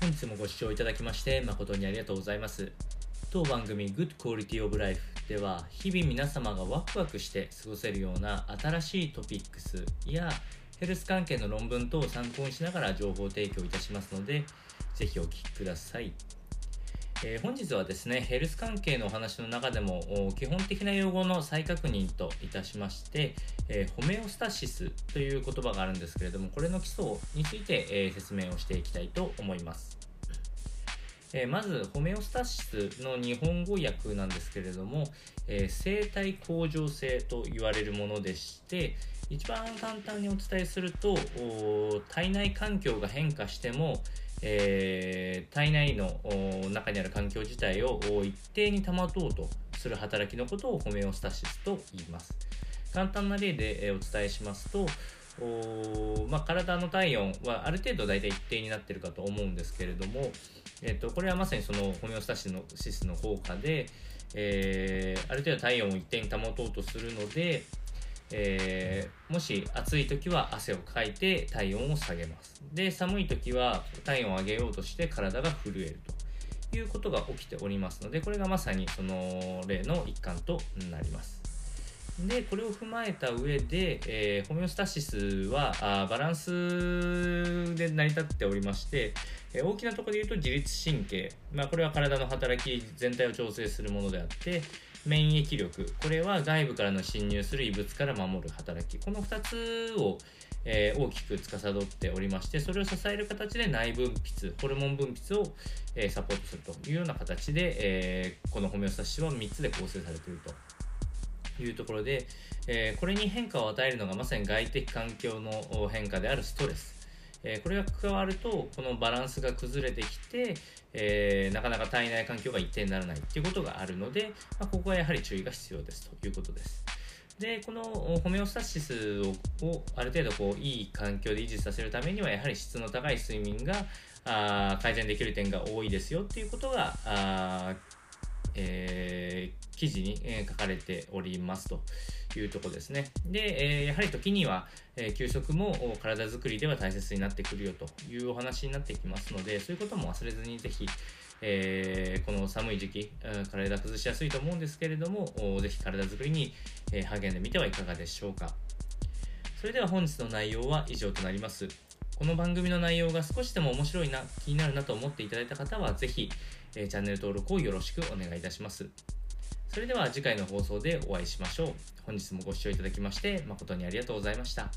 本日もご視聴いただきまして誠にありがとうございます。当番組 Good Quality of Life では日々皆様がワクワクして過ごせるような新しいトピックスやヘルス関係の論文等を参考にしながら情報提供いたしますのでぜひお聴きください。えー、本日はですね、ヘルス関係のお話の中でも基本的な用語の再確認といたしまして、えー、ホメオスタシスという言葉があるんですけれども、これの基礎について、えー、説明をしていきたいと思います。えまず、ホメオスタシスの日本語訳なんですけれども、え生体向上性と言われるものでして、一番簡単にお伝えすると、体内環境が変化しても、えー、体内の中にある環境自体を一定に保とうとする働きのことをホメオスタシスと言います。簡単な例でお伝えしますと、おまあ、体の体温はある程度大体一定になってるかと思うんですけれども、えっと、これはまさにそのホメオスタシスの効果で、えー、ある程度体温を一定に保とうとするので、えー、もし暑い時は汗をかいて体温を下げます。で、寒い時は体温を上げようとして体が震えるということが起きておりますので、これがまさにその例の一環となります。で、これを踏まえた上で、えー、ホメオスタシスはあバランスで成り立っておりまして、えー、大きなところで言うと自律神経、まあ、これは体の働き全体を調整するものであって、免疫力、これは外部からの侵入する異物から守る働き、この2つを、えー、大きく司っておりまして、それを支える形で内分泌、ホルモン分泌を、えー、サポートするというような形で、えー、このホメオスタシスは3つで構成されていると。いうところで、えこれに変化を与えるのがまさに外的環境の変化であるストレス。えこれが加わると、このバランスが崩れてきて、えー、なかなか体内環境が一定にならないっていうことがあるので、まあ、ここはやはり注意が必要ですということです。で、このホメオスタシスをある程度こういい環境で維持させるためには、やはり質の高い睡眠があ改善できる点が多いですよっていうことが、あえー、記事に、え、書かれておりますというとこですね。で、え、やはり時には、えー、休息も体づくりでは大切になってくるよというお話になってきますので、そういうことも忘れずにぜひ、えー、この寒い時期、体崩しやすいと思うんですけれども、ぜひ体づくりに、え励んでみてはいかがでしょうか。それでは本日の内容は以上となります。この番組の内容が少しでも面白いな、気になるなと思っていただいた方は、ぜひ、えチャンネル登録をよろしくお願いいたします。それでは次回の放送でお会いしましょう。本日もご視聴いただきまして誠にありがとうございました。